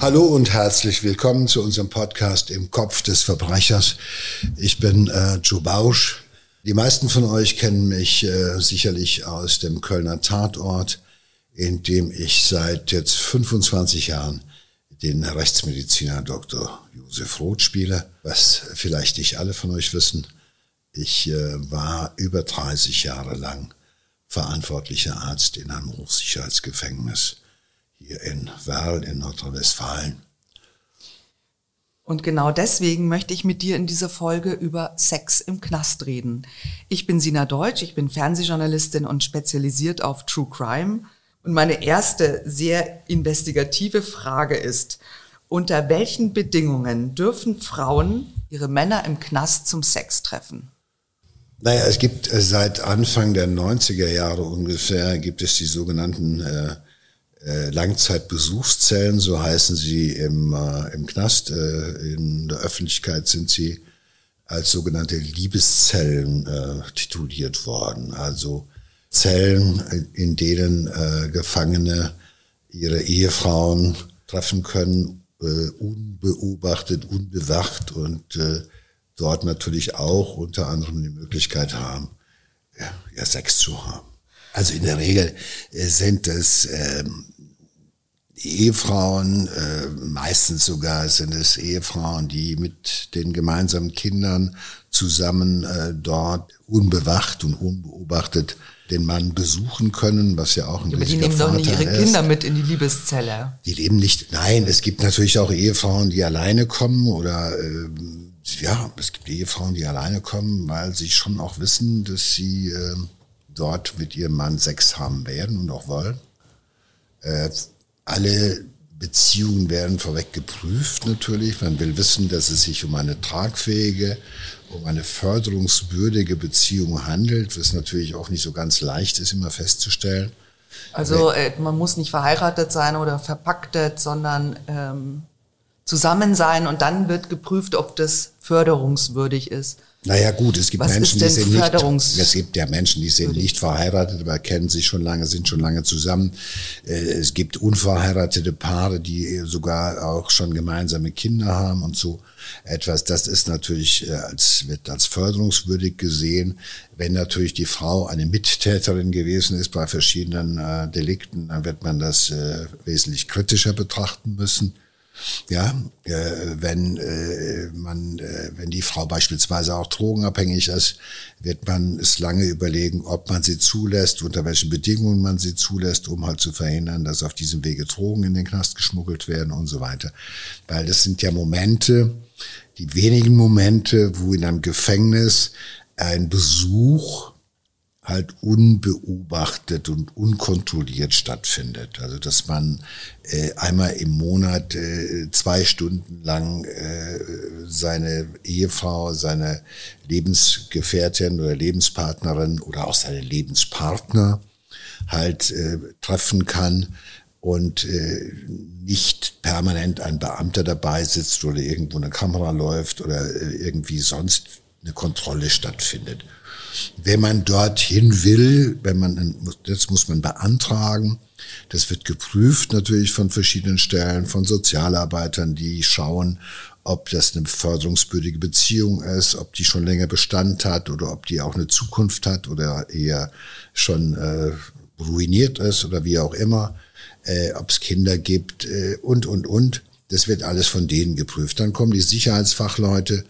Hallo und herzlich willkommen zu unserem Podcast im Kopf des Verbrechers. Ich bin äh, Joe Bausch. Die meisten von euch kennen mich äh, sicherlich aus dem Kölner Tatort, in dem ich seit jetzt 25 Jahren den Rechtsmediziner Dr. Josef Roth spiele. Was vielleicht nicht alle von euch wissen, ich äh, war über 30 Jahre lang verantwortlicher Arzt in einem Hochsicherheitsgefängnis hier in Werl in Nordrhein-Westfalen. Und genau deswegen möchte ich mit dir in dieser Folge über Sex im Knast reden. Ich bin Sina Deutsch, ich bin Fernsehjournalistin und spezialisiert auf True Crime. Und meine erste sehr investigative Frage ist, unter welchen Bedingungen dürfen Frauen ihre Männer im Knast zum Sex treffen? Naja, es gibt äh, seit Anfang der 90er Jahre ungefähr, gibt es die sogenannten äh, äh, Langzeitbesuchszellen, so heißen sie im, äh, im Knast. Äh, in der Öffentlichkeit sind sie als sogenannte Liebeszellen äh, tituliert worden. Also Zellen, in denen äh, Gefangene ihre Ehefrauen treffen können, äh, unbeobachtet, unbewacht und äh, dort natürlich auch unter anderem die Möglichkeit haben, ja, ja Sex zu haben. Also in der Regel äh, sind es ähm, Ehefrauen, äh, meistens sogar sind es Ehefrauen, die mit den gemeinsamen Kindern zusammen äh, dort unbewacht und unbeobachtet den Mann besuchen können, was ja auch ein Aber die nehmen doch nicht ihre ist. Kinder mit in die Liebeszelle. Die leben nicht, nein, es gibt natürlich auch Ehefrauen, die alleine kommen oder äh, ja, es gibt Ehefrauen, die alleine kommen, weil sie schon auch wissen, dass sie äh, dort mit ihrem Mann Sex haben werden und auch wollen. Äh, alle Beziehungen werden vorweg geprüft natürlich. Man will wissen, dass es sich um eine tragfähige, um eine förderungswürdige Beziehung handelt, was natürlich auch nicht so ganz leicht ist, immer festzustellen. Also äh, man muss nicht verheiratet sein oder verpacktet, sondern ähm, zusammen sein und dann wird geprüft, ob das förderungswürdig ist. Naja gut, es gibt Was Menschen, die sind nicht, es gibt ja Menschen, die sind nicht verheiratet, aber kennen sich schon lange, sind schon lange zusammen. Äh, es gibt unverheiratete Paare, die sogar auch schon gemeinsame Kinder haben und so etwas. Das ist natürlich äh, als, wird als förderungswürdig gesehen. Wenn natürlich die Frau eine Mittäterin gewesen ist bei verschiedenen äh, Delikten, dann wird man das wesentlich kritischer betrachten müssen. Ja, äh, wenn äh, man, äh, wenn die Frau beispielsweise auch drogenabhängig ist, wird man es lange überlegen, ob man sie zulässt, unter welchen Bedingungen man sie zulässt, um halt zu verhindern, dass auf diesem Wege Drogen in den Knast geschmuggelt werden und so weiter. Weil das sind ja Momente, die wenigen Momente, wo in einem Gefängnis ein Besuch halt unbeobachtet und unkontrolliert stattfindet. Also dass man äh, einmal im Monat äh, zwei Stunden lang äh, seine Ehefrau, seine Lebensgefährtin oder Lebenspartnerin oder auch seine Lebenspartner halt äh, treffen kann und äh, nicht permanent ein Beamter dabei sitzt oder irgendwo eine Kamera läuft oder äh, irgendwie sonst eine Kontrolle stattfindet. Wenn man dorthin will, wenn man, das muss man beantragen. Das wird geprüft natürlich von verschiedenen Stellen, von Sozialarbeitern, die schauen, ob das eine förderungswürdige Beziehung ist, ob die schon länger Bestand hat oder ob die auch eine Zukunft hat oder eher schon äh, ruiniert ist oder wie auch immer, äh, ob es Kinder gibt äh, und, und, und. Das wird alles von denen geprüft. Dann kommen die Sicherheitsfachleute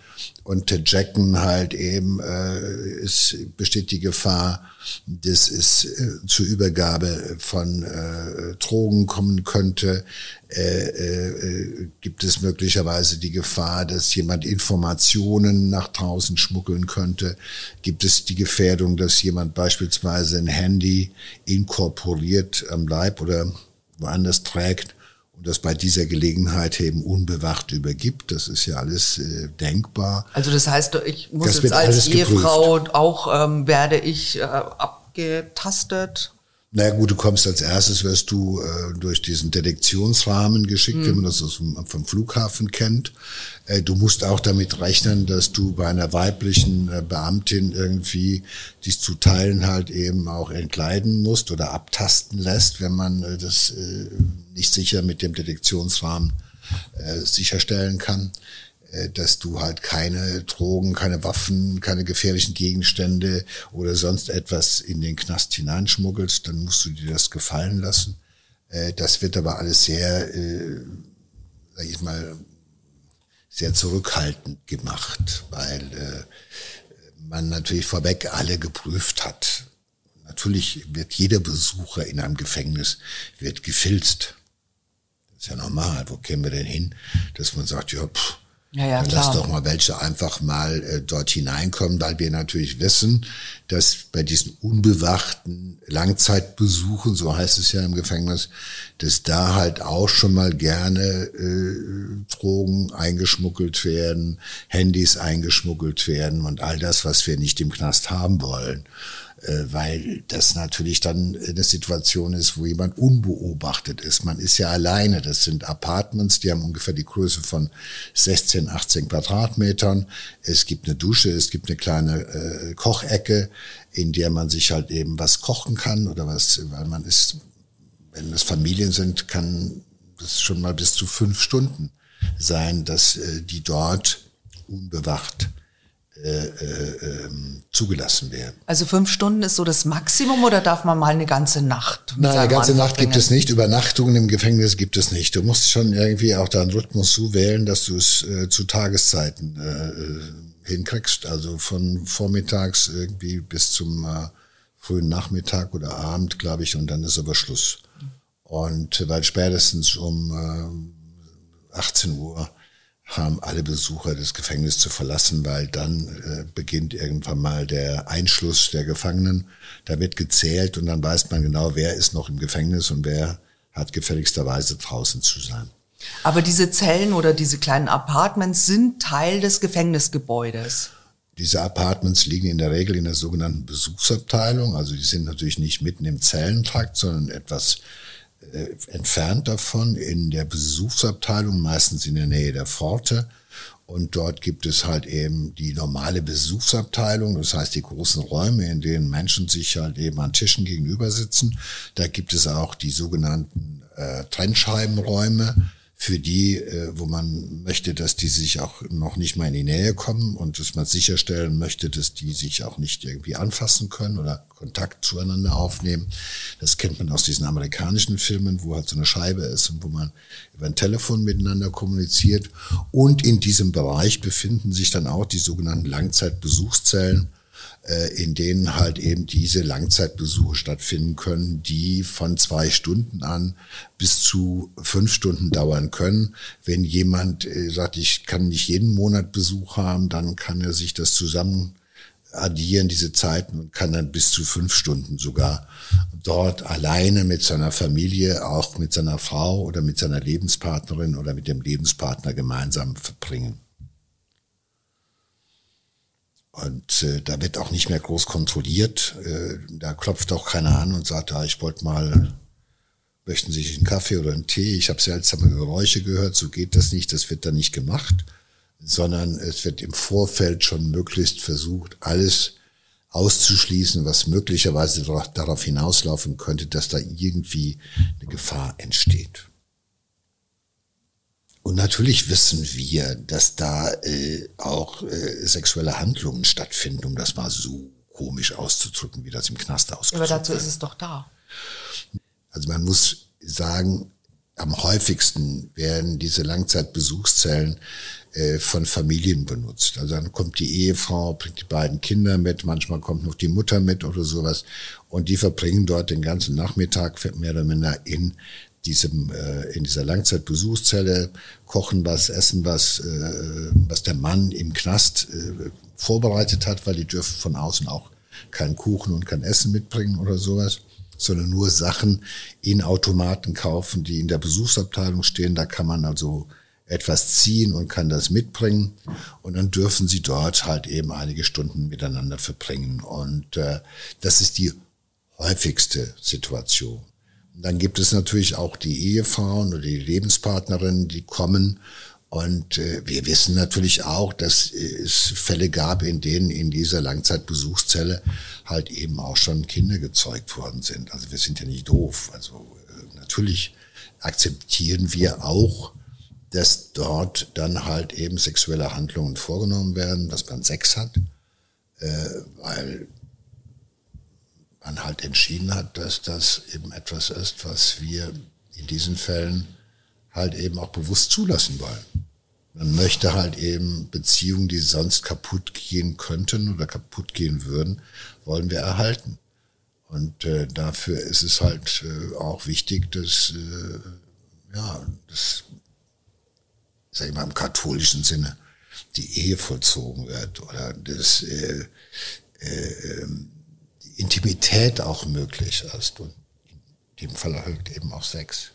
und checken halt eben, äh, es besteht die Gefahr, dass es äh, zur Übergabe von äh, Drogen kommen könnte. Äh, äh, gibt es möglicherweise die Gefahr, dass jemand Informationen nach draußen schmuggeln könnte? Gibt es die Gefährdung, dass jemand beispielsweise ein Handy inkorporiert am Leib oder woanders trägt? Und das bei dieser Gelegenheit eben unbewacht übergibt. Das ist ja alles äh, denkbar. Also das heißt, ich muss das jetzt als Ehefrau geprüft. auch ähm, werde ich äh, abgetastet naja gut, du kommst als erstes, wirst du äh, durch diesen Detektionsrahmen geschickt, mhm. wie man das vom, vom Flughafen kennt. Äh, du musst auch damit rechnen, dass du bei einer weiblichen äh, Beamtin irgendwie dies zu Teilen halt eben auch entkleiden musst oder abtasten lässt, wenn man äh, das äh, nicht sicher mit dem Detektionsrahmen äh, sicherstellen kann, dass du halt keine Drogen, keine Waffen, keine gefährlichen Gegenstände oder sonst etwas in den Knast hineinschmuggelst, dann musst du dir das gefallen lassen. Äh, das wird aber alles sehr, äh, sag ich mal, sehr zurückhaltend gemacht, weil man natürlich vorweg alle geprüft hat. Natürlich wird jeder Besucher in einem Gefängnis wird gefilzt. Das ist ja normal. Wo kämen wir denn hin, dass man sagt, ja, pff, ja, ja, Dann lass doch mal welche einfach mal äh, dort hineinkommen, weil wir natürlich wissen, dass bei diesen unbewachten Langzeitbesuchen, so heißt es ja im Gefängnis, dass da halt auch schon mal gerne äh, Drogen eingeschmuggelt werden, Handys eingeschmuggelt werden und all das, was wir nicht im Knast haben wollen. Äh, weil das natürlich dann eine Situation ist, wo jemand unbeobachtet ist. Man ist ja alleine. Das sind Apartments, die haben ungefähr die Größe von 16, 18 Quadratmetern. Es gibt eine Dusche, es gibt eine kleine äh, Kochecke, in der man sich halt eben was kochen kann oder was, weil man ist, wenn es Familien sind, kann das schon mal bis zu fünf Stunden sein, dass äh, die dort unbewacht zugelassen werden. Also fünf Stunden ist so das Maximum oder darf man mal eine ganze Nacht? Nein, eine ganze Nacht gibt es nicht. Übernachtungen im Gefängnis gibt es nicht. Du musst schon irgendwie auch deinen Rhythmus so wählen, dass du es äh, zu Tageszeiten äh, äh, hinkriegst. Also von vormittags irgendwie bis zum äh, frühen Nachmittag oder Abend, glaube ich, und dann ist aber Schluss. Und weil spätestens um äh, 18 Uhr haben alle Besucher das Gefängnis zu verlassen, weil dann äh, beginnt irgendwann mal der Einschluss der Gefangenen. Da wird gezählt und dann weiß man genau, wer ist noch im Gefängnis und wer hat gefälligsterweise draußen zu sein. Aber diese Zellen oder diese kleinen Apartments sind Teil des Gefängnisgebäudes. Diese Apartments liegen in der Regel in der sogenannten Besuchsabteilung. Also die sind natürlich nicht mitten im Zellentrakt, sondern etwas entfernt davon in der Besuchsabteilung, meistens in der Nähe der Pforte. Und dort gibt es halt eben die normale Besuchsabteilung, das heißt die großen Räume, in denen Menschen sich halt eben an Tischen gegenüber sitzen. Da gibt es auch die sogenannten äh, Trennscheibenräume, für die, äh, wo man möchte, dass die sich auch noch nicht mal in die Nähe kommen und dass man sicherstellen möchte, dass die sich auch nicht irgendwie anfassen können oder Kontakt zueinander aufnehmen. Das kennt man aus diesen amerikanischen Filmen, wo halt so eine Scheibe ist und wo man über ein Telefon miteinander kommuniziert. Und in diesem Bereich befinden sich dann auch die sogenannten Langzeitbesuchszellen in denen halt eben diese Langzeitbesuche stattfinden können, die von zwei Stunden an bis zu fünf Stunden dauern können. Wenn jemand äh, sagt, ich kann nicht jeden Monat Besuch haben, dann kann er sich das zusammen addieren, diese Zeiten, und kann dann bis zu fünf Stunden sogar dort alleine mit seiner Familie, auch mit seiner Frau oder mit seiner Lebenspartnerin oder mit dem Lebenspartner gemeinsam verbringen. Und äh, da wird auch nicht mehr groß kontrolliert. Äh, da klopft auch keiner an und sagt, ah, ich wollte mal, möchten Sie einen Kaffee oder einen Tee? Ich habe seltsame Geräusche gehört, so geht das nicht, das wird da nicht gemacht, sondern es wird im Vorfeld schon möglichst versucht, alles auszuschließen, was möglicherweise darauf hinauslaufen könnte, dass da irgendwie eine Gefahr entsteht. Und natürlich wissen wir, dass da äh, auch äh, sexuelle Handlungen stattfinden, um das mal so komisch auszudrücken, wie das im Knast ausgeht. Aber dazu ist es doch da. Also man muss sagen, am häufigsten werden diese Langzeitbesuchszellen äh, von Familien benutzt. Also dann kommt die Ehefrau, bringt die beiden Kinder mit, manchmal kommt noch die Mutter mit oder sowas. Und die verbringen dort den ganzen Nachmittag mehr oder minder in diesem, äh, in dieser Langzeitbesuchszelle kochen was, essen was, äh, was der Mann im Knast äh, vorbereitet hat, weil die dürfen von außen auch keinen Kuchen und kein Essen mitbringen oder sowas, sondern nur Sachen in Automaten kaufen, die in der Besuchsabteilung stehen. Da kann man also etwas ziehen und kann das mitbringen. Und dann dürfen sie dort halt eben einige Stunden miteinander verbringen. Und äh, das ist die häufigste Situation. Dann gibt es natürlich auch die Ehefrauen oder die Lebenspartnerinnen, die kommen. Und äh, wir wissen natürlich auch, dass es Fälle gab, in denen in dieser Langzeitbesuchszelle halt eben auch schon Kinder gezeugt worden sind. Also wir sind ja nicht doof. Also äh, natürlich akzeptieren wir auch dass dort dann halt eben sexuelle Handlungen vorgenommen werden, dass man Sex hat, äh, weil halt entschieden hat, dass das eben etwas ist, was wir in diesen Fällen halt eben auch bewusst zulassen wollen. Man möchte halt eben Beziehungen, die sonst kaputt gehen könnten oder kaputt gehen würden, wollen wir erhalten. Und äh, dafür ist es halt äh, auch wichtig, dass, äh, ja, das, sag ich mal, im katholischen Sinne die Ehe vollzogen wird oder dass äh, äh, die Intimität auch möglich ist und in dem Fall erhöht eben auch Sex.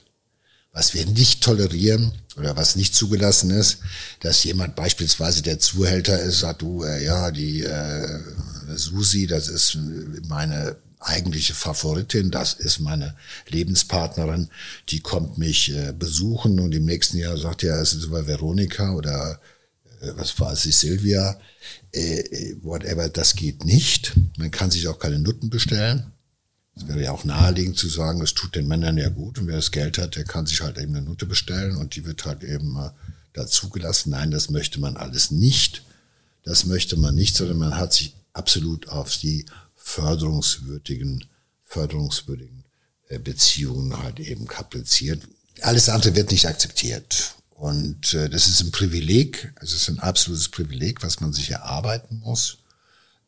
Was wir nicht tolerieren oder was nicht zugelassen ist, dass jemand beispielsweise der Zuhälter ist, sagt du, äh, ja, die äh, Susi, das ist meine eigentliche Favoritin, das ist meine Lebenspartnerin, die kommt mich äh, besuchen und im nächsten Jahr sagt ja, es ist über Veronika oder äh, was war es, Silvia, äh, äh, whatever, das geht nicht. Man kann sich auch keine Nutten bestellen. Es wäre ja auch naheliegend zu sagen, es tut den Männern ja gut und wer das Geld hat, der kann sich halt eben eine Nutte bestellen und die wird halt eben äh, dazugelassen. Nein, das möchte man alles nicht. Das möchte man nicht, sondern man hat sich absolut auf die förderungswürdigen, förderungswürdigen äh, Beziehungen halt eben kapriziert. Alles andere wird nicht akzeptiert. Und äh, das ist ein Privileg, es ist ein absolutes Privileg, was man sich erarbeiten muss.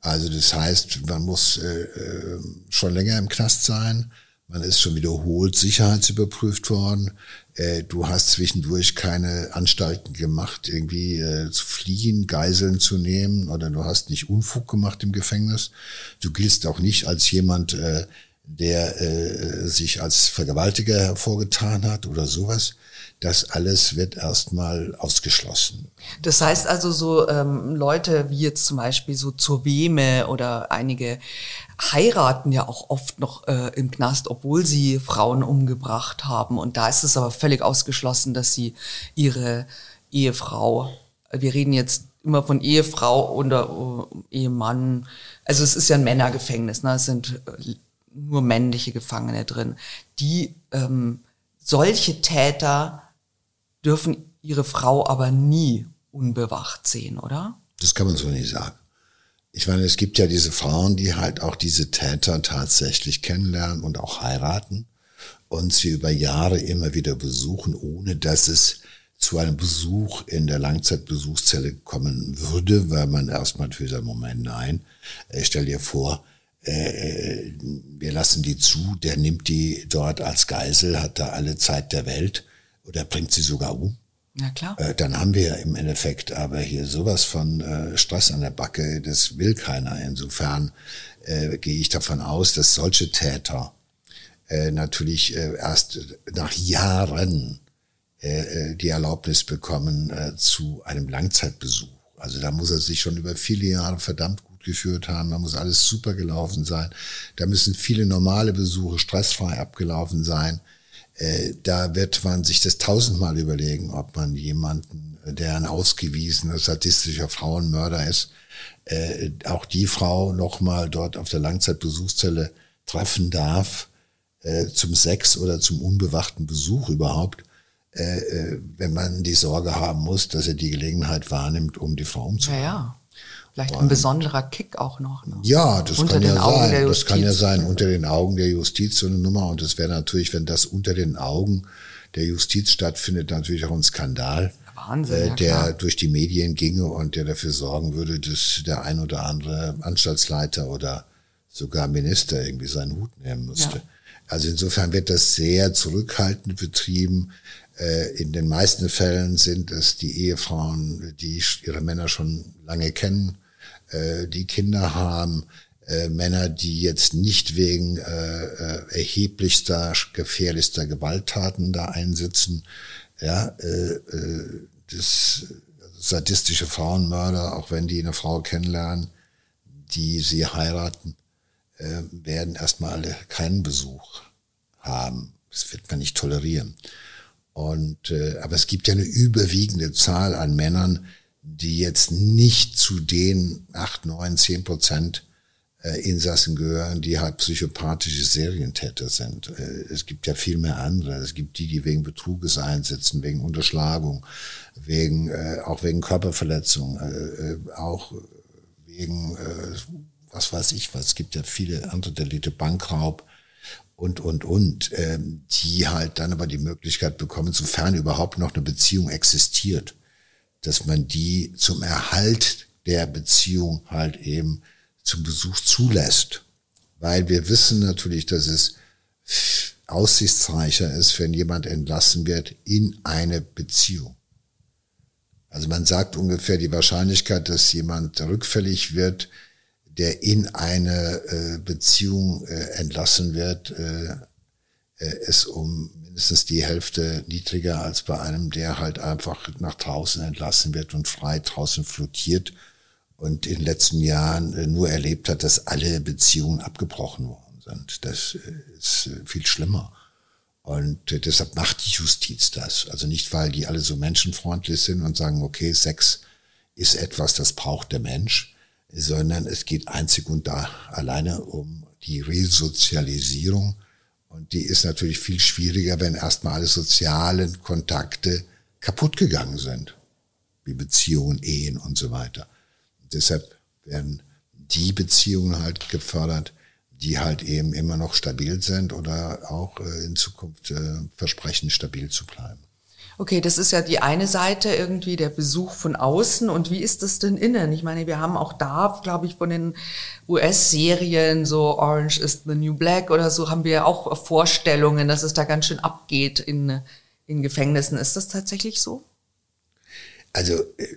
Also das heißt, man muss äh, äh schon länger im Knast sein, man ist schon wiederholt sicherheitsüberprüft worden. Äh, du hast zwischendurch keine Anstalten gemacht, irgendwie äh, zu fliehen, Geiseln zu nehmen oder du hast nicht Unfug gemacht im Gefängnis. Du giltst auch nicht als jemand, äh, der äh, sich als Vergewaltiger hervorgetan hat oder sowas. Das alles wird erstmal ausgeschlossen. Das heißt also so ähm, Leute wie jetzt zum Beispiel so zur Weme oder einige heiraten ja auch oft noch äh, im Knast, obwohl sie Frauen umgebracht haben. Und da ist es aber völlig ausgeschlossen, dass sie ihre Ehefrau, wir reden jetzt immer von Ehefrau oder äh, Ehemann, also es ist ja ein Männergefängnis, ne? es sind äh, nur männliche Gefangene drin, die ähm, solche Täter dürfen ihre Frau aber nie unbewacht sehen, oder? Das kann man so nicht sagen. Ich meine, es gibt ja diese Frauen, die halt auch diese Täter tatsächlich kennenlernen und auch heiraten und sie über Jahre immer wieder besuchen, ohne dass es zu einem Besuch in der Langzeitbesuchszelle kommen würde, weil man erstmal für den Moment, nein, ich äh, stell dir vor, äh, wir lassen die zu, der nimmt die dort als Geisel, hat da alle Zeit der Welt oder bringt sie sogar um. Ja, klar. Äh, dann haben wir im Endeffekt aber hier sowas von äh, Stress an der Backe, das will keiner. Insofern äh, gehe ich davon aus, dass solche Täter äh, natürlich äh, erst nach Jahren äh, äh die Erlaubnis bekommen äh, zu einem Langzeitbesuch. Also da muss er sich schon über viele Jahre verdammt gut geführt haben, da muss alles super gelaufen sein, da müssen viele normale Besuche stressfrei abgelaufen sein. Äh, da wird man sich das tausendmal überlegen, ob man jemanden, der ein ausgewiesener sadistischer Frauenmörder ist, äh, auch die Frau nochmal dort auf der Langzeitbesuchszelle treffen darf, äh, zum Sex oder zum unbewachten Besuch überhaupt, äh, äh wenn man die Sorge haben muss, dass er die Gelegenheit wahrnimmt, um die Frau umzubringen. Ja, ja. Vielleicht ein besonderer Kick auch noch. Ne? Ja, das unter kann ja sein. Das kann ja sein unter den Augen der Justiz so eine Nummer. Und das wäre natürlich, wenn das unter den Augen der Justiz stattfindet, natürlich auch ein Skandal. Wahnsinn, äh, der ja, durch die Medien ginge und der dafür sorgen würde, dass der ein oder andere Anstaltsleiter oder sogar Minister irgendwie seinen Hut nehmen müsste. Ja. Also insofern wird das sehr zurückhaltend betrieben. Äh, in den meisten Fällen sind es die Ehefrauen, die ihre Männer schon lange kennen äh, die Kinder haben, äh, Männer, die jetzt nicht wegen äh, erheblichster, gefährlichster Gewalttaten da einsitzen, ja, das sadistische Frauenmörder, auch wenn die eine Frau kennenlernen, die sie heiraten, werden erstmal alle keinen Besuch haben. Das wird man nicht tolerieren. Und aber es gibt ja eine überwiegende Zahl an Männern, die jetzt nicht zu den acht, neun, zehn Prozent äh, Insassen gehören, die halt psychopathische Serientäter sind. Äh, es gibt ja viel mehr andere. Es gibt die, die wegen Betruges einsetzen, wegen Unterschlagung, wegen äh, auch wegen Körperverletzung, äh, äh auch wegen äh, was weiß ich was. Es gibt ja viele andere Delite, Bankraub und, und, und, ähm, die halt dann aber die Möglichkeit bekommen, sofern überhaupt noch eine Beziehung existiert, dass man die zum Erhalt der Beziehung halt eben zum Besuch zulässt. Weil wir wissen natürlich, dass es aussichtsreicher ist, wenn jemand entlassen wird in eine Beziehung. Also man sagt ungefähr die Wahrscheinlichkeit, dass jemand rückfällig wird, der in eine äh, Beziehung äh, entlassen wird, äh, ist um mindestens die Hälfte niedriger als bei einem, der halt einfach nach draußen entlassen wird und frei draußen flottiert und in den letzten Jahren äh, nur erlebt hat, dass alle Beziehungen abgebrochen worden sind. Das äh, ist äh, viel schlimmer. Und deshalb macht die Justiz das. Also nicht, weil die alle so menschenfreundlich sind und sagen, okay, Sex ist etwas, das braucht der Mensch, sondern es geht einzig und da alleine um die Resozialisierung. Und die ist natürlich viel schwieriger, wenn erstmal alle sozialen Kontakte kaputt gegangen sind, wie Beziehungen, Ehen und so weiter. Und deshalb werden die Beziehungen halt gefördert, die halt eben immer noch stabil sind oder auch äh, in Zukunft äh, versprechen, stabil zu bleiben. Okay, das ist ja die eine Seite irgendwie der Besuch von außen. Und wie ist das denn innen? Ich meine, wir haben auch da, glaube ich, von den US-Serien, so Orange is the New Black oder so, haben wir auch Vorstellungen, dass es da ganz schön abgeht in, in Gefängnissen. Ist das tatsächlich so? Also, äh,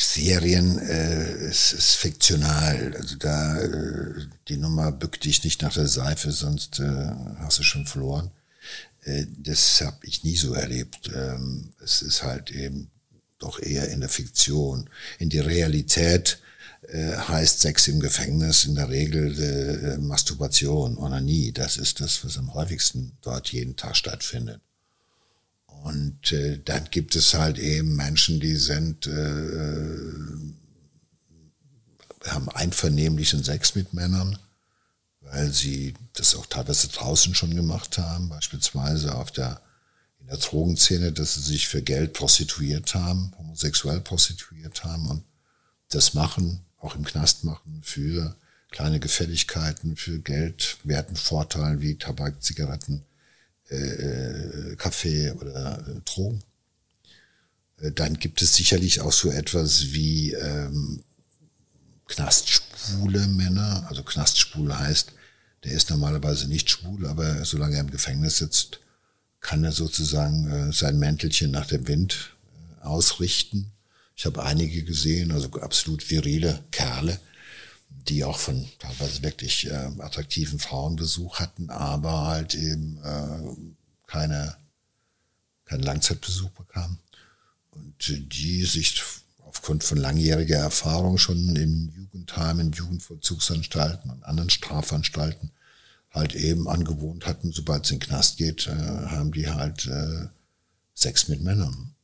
Serien äh, es ist fiktional. Also da äh, die Nummer bück dich nicht nach der Seife, sonst äh, hast du schon verloren. Äh, das habe ich nie so erlebt. Ähm, es ist halt eben doch eher in der Fiktion. In die Realität äh, heißt Sex im Gefängnis in der Regel äh, Masturbation oder nie. Das ist das, was am häufigsten dort jeden Tag stattfindet. Und dann gibt es halt eben Menschen, die sind, haben einvernehmlichen Sex mit Männern weil sie das auch teilweise draußen schon gemacht haben, beispielsweise auf der, in der Drogenszene, dass sie sich für Geld prostituiert haben, homosexuell prostituiert haben und das machen, auch im Knast machen, für kleine Gefälligkeiten, für Geld, werten Vorteile wie Tabak, Zigaretten, äh, äh Kaffee oder äh, Drogen. Äh, dann gibt es sicherlich auch so etwas wie ähm, knastschwule Männer. Also knastschwul heißt, der ist normalerweise nicht schwul, aber solange er im Gefängnis sitzt, kann er sozusagen äh, sein Mäntelchen nach dem Wind äh, ausrichten. Ich habe einige gesehen, also absolut virile Kerle, die auch von teilweise wirklich äh, attraktiven Frauen Besuch hatten, aber halt eben äh, keine, keinen Langzeitbesuch bekamen. Und die sich aufgrund von langjähriger Erfahrung schon im Jugendheim, in Jugendvollzugsanstalten und anderen Strafanstalten halt eben angewohnt hatten, sobald es in den Knast geht, äh, haben die halt äh, Sex mit Männern.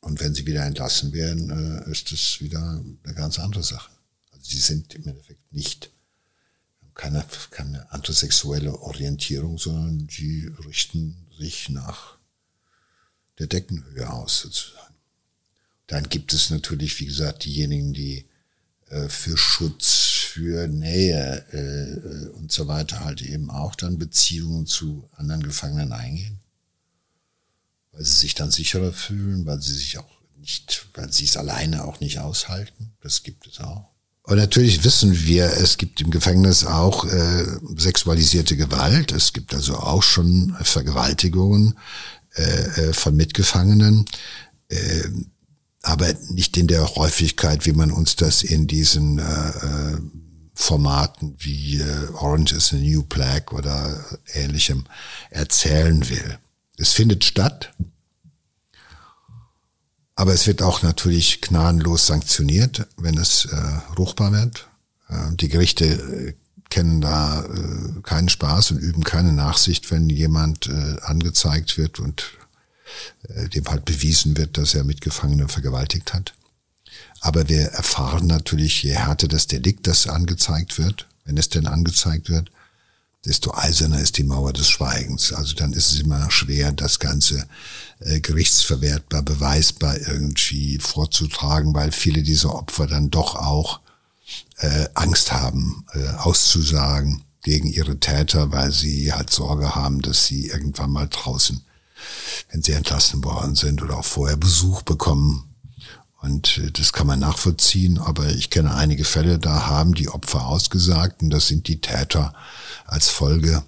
Und wenn sie wieder entlassen werden, äh, ist das wieder eine ganz andere Sache. Also sie sind im Endeffekt nicht keine, keine andere Orientierung, sondern sie richten sich nach der Deckenhöhe aus sozusagen. Dann gibt es natürlich, wie gesagt, diejenigen, die äh, für Schutz, für Nähe äh, und so weiter halt eben auch dann Beziehungen zu anderen Gefangenen eingehen. Weil sie sich dann sicherer fühlen, weil sie sich auch nicht, weil sie es alleine auch nicht aushalten. Das gibt es auch. Und natürlich wissen wir, es gibt im Gefängnis auch äh, sexualisierte Gewalt. Es gibt also auch schon Vergewaltigungen äh, äh von Mitgefangenen. Äh, aber nicht in der Häufigkeit, wie man uns das in diesen äh, äh, Formaten wie äh, Orange is the New Black oder ähnlichem erzählen will. Es findet statt, aber es wird auch natürlich gnadenlos sanktioniert, wenn es äh, ruchbar wird. Äh, die Gerichte äh, kennen da äh, keinen Spaß und üben keine Nachsicht, wenn jemand äh, angezeigt wird und dem halt bewiesen wird, dass er Mitgefangene vergewaltigt hat. Aber wir erfahren natürlich, je härter das Delikt, das angezeigt wird, wenn es denn angezeigt wird, desto eiserner ist die Mauer des Schweigens. Also dann ist es immer schwer, das Ganze äh, gerichtsverwertbar, beweisbar irgendwie vorzutragen, weil viele dieser Opfer dann doch auch äh, Angst haben, äh, auszusagen gegen ihre Täter, weil sie halt Sorge haben, dass sie irgendwann mal draußen, wenn sie entlassen worden sind oder auch vorher Besuch bekommen, und äh, das kann man nachvollziehen, aber ich kenne einige Fälle, da haben die Opfer ausgesagt und das sind die Täter als Folge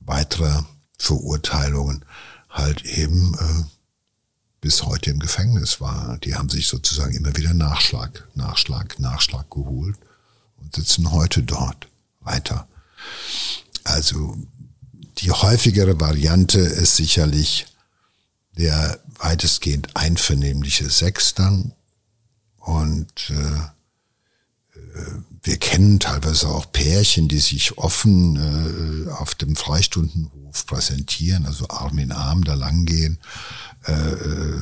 weiterer Verurteilungen halt eben äh, bis heute im Gefängnis war. Die haben sich sozusagen immer wieder Nachschlag, Nachschlag, Nachschlag geholt und sitzen heute dort weiter. Also die häufigere Variante ist sicherlich der weitestgehend einvernehmliche Sex dann und äh, äh, wir kennen teilweise auch Pärchen, die sich offen äh, auf dem Freistundenhof präsentieren, also Arm in Arm da langgehen. Äh, äh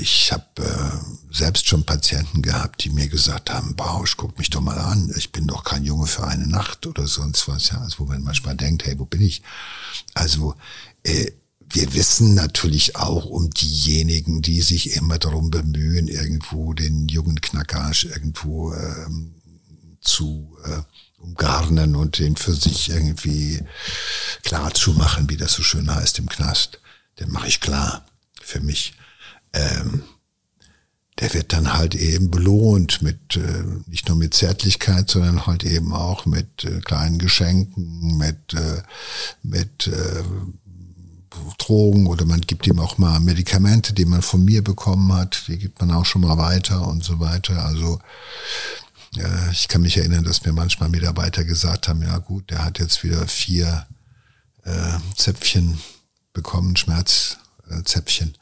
ich habe äh, selbst schon Patienten gehabt, die mir gesagt haben, Bausch, guck mich doch mal an, ich bin doch kein Junge für eine Nacht oder sonst was, ja, also wo man manchmal denkt, hey, wo bin ich? Also äh, wir wissen natürlich auch um diejenigen, die sich immer darum bemühen, irgendwo den jungen Knackarsch irgendwo ähm, zu äh, umgarnen und den für sich irgendwie klar zu machen, wie das so schön heißt im Knast. Den mache ich klar für mich. Ähm, der wird dann halt eben belohnt mit äh, nicht nur mit Zärtlichkeit, sondern halt eben auch mit äh, kleinen Geschenken, mit äh, mit äh, Drogen oder man gibt ihm auch mal Medikamente, die man von mir bekommen hat, die gibt man auch schon mal weiter und so weiter. Also äh, ich kann mich erinnern, dass mir manchmal Mitarbeiter gesagt haben, ja gut, der hat jetzt wieder vier äh, Zäpfchen bekommen, Schmerzzäpfchen.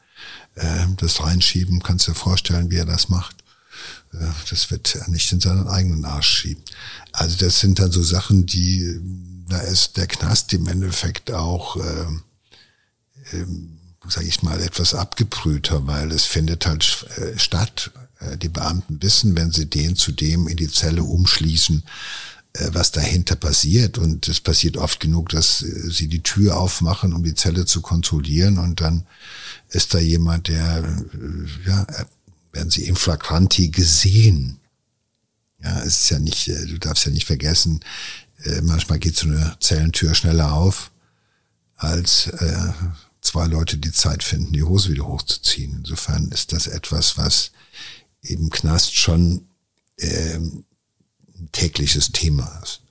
Äh, das reinschieben, kannst du dir vorstellen, wie er das macht. Äh, das wird er nicht in seinen eigenen Arsch schieben. Also das sind dann so Sachen, die, da ist der Knast im Endeffekt auch äh, ähm, sage ich mal, etwas abgebrühter, weil es findet halt äh, statt. Äh, die Beamten wissen, wenn sie den zu dem in die Zelle umschließen, was dahinter passiert. Und es passiert oft genug, dass sie die Tür aufmachen, um die Zelle zu kontrollieren. Und dann ist da jemand, der, äh, ja, werden sie in flagranti gesehen. Ja, es ist ja nicht, du darfst ja nicht vergessen, manchmal geht so eine Zellentür schneller auf als äh, zwei Leute die Zeit finden, die Hose wieder hochzuziehen. Insofern ist das etwas, was im Knast schon ähm, tägliches Thema ist.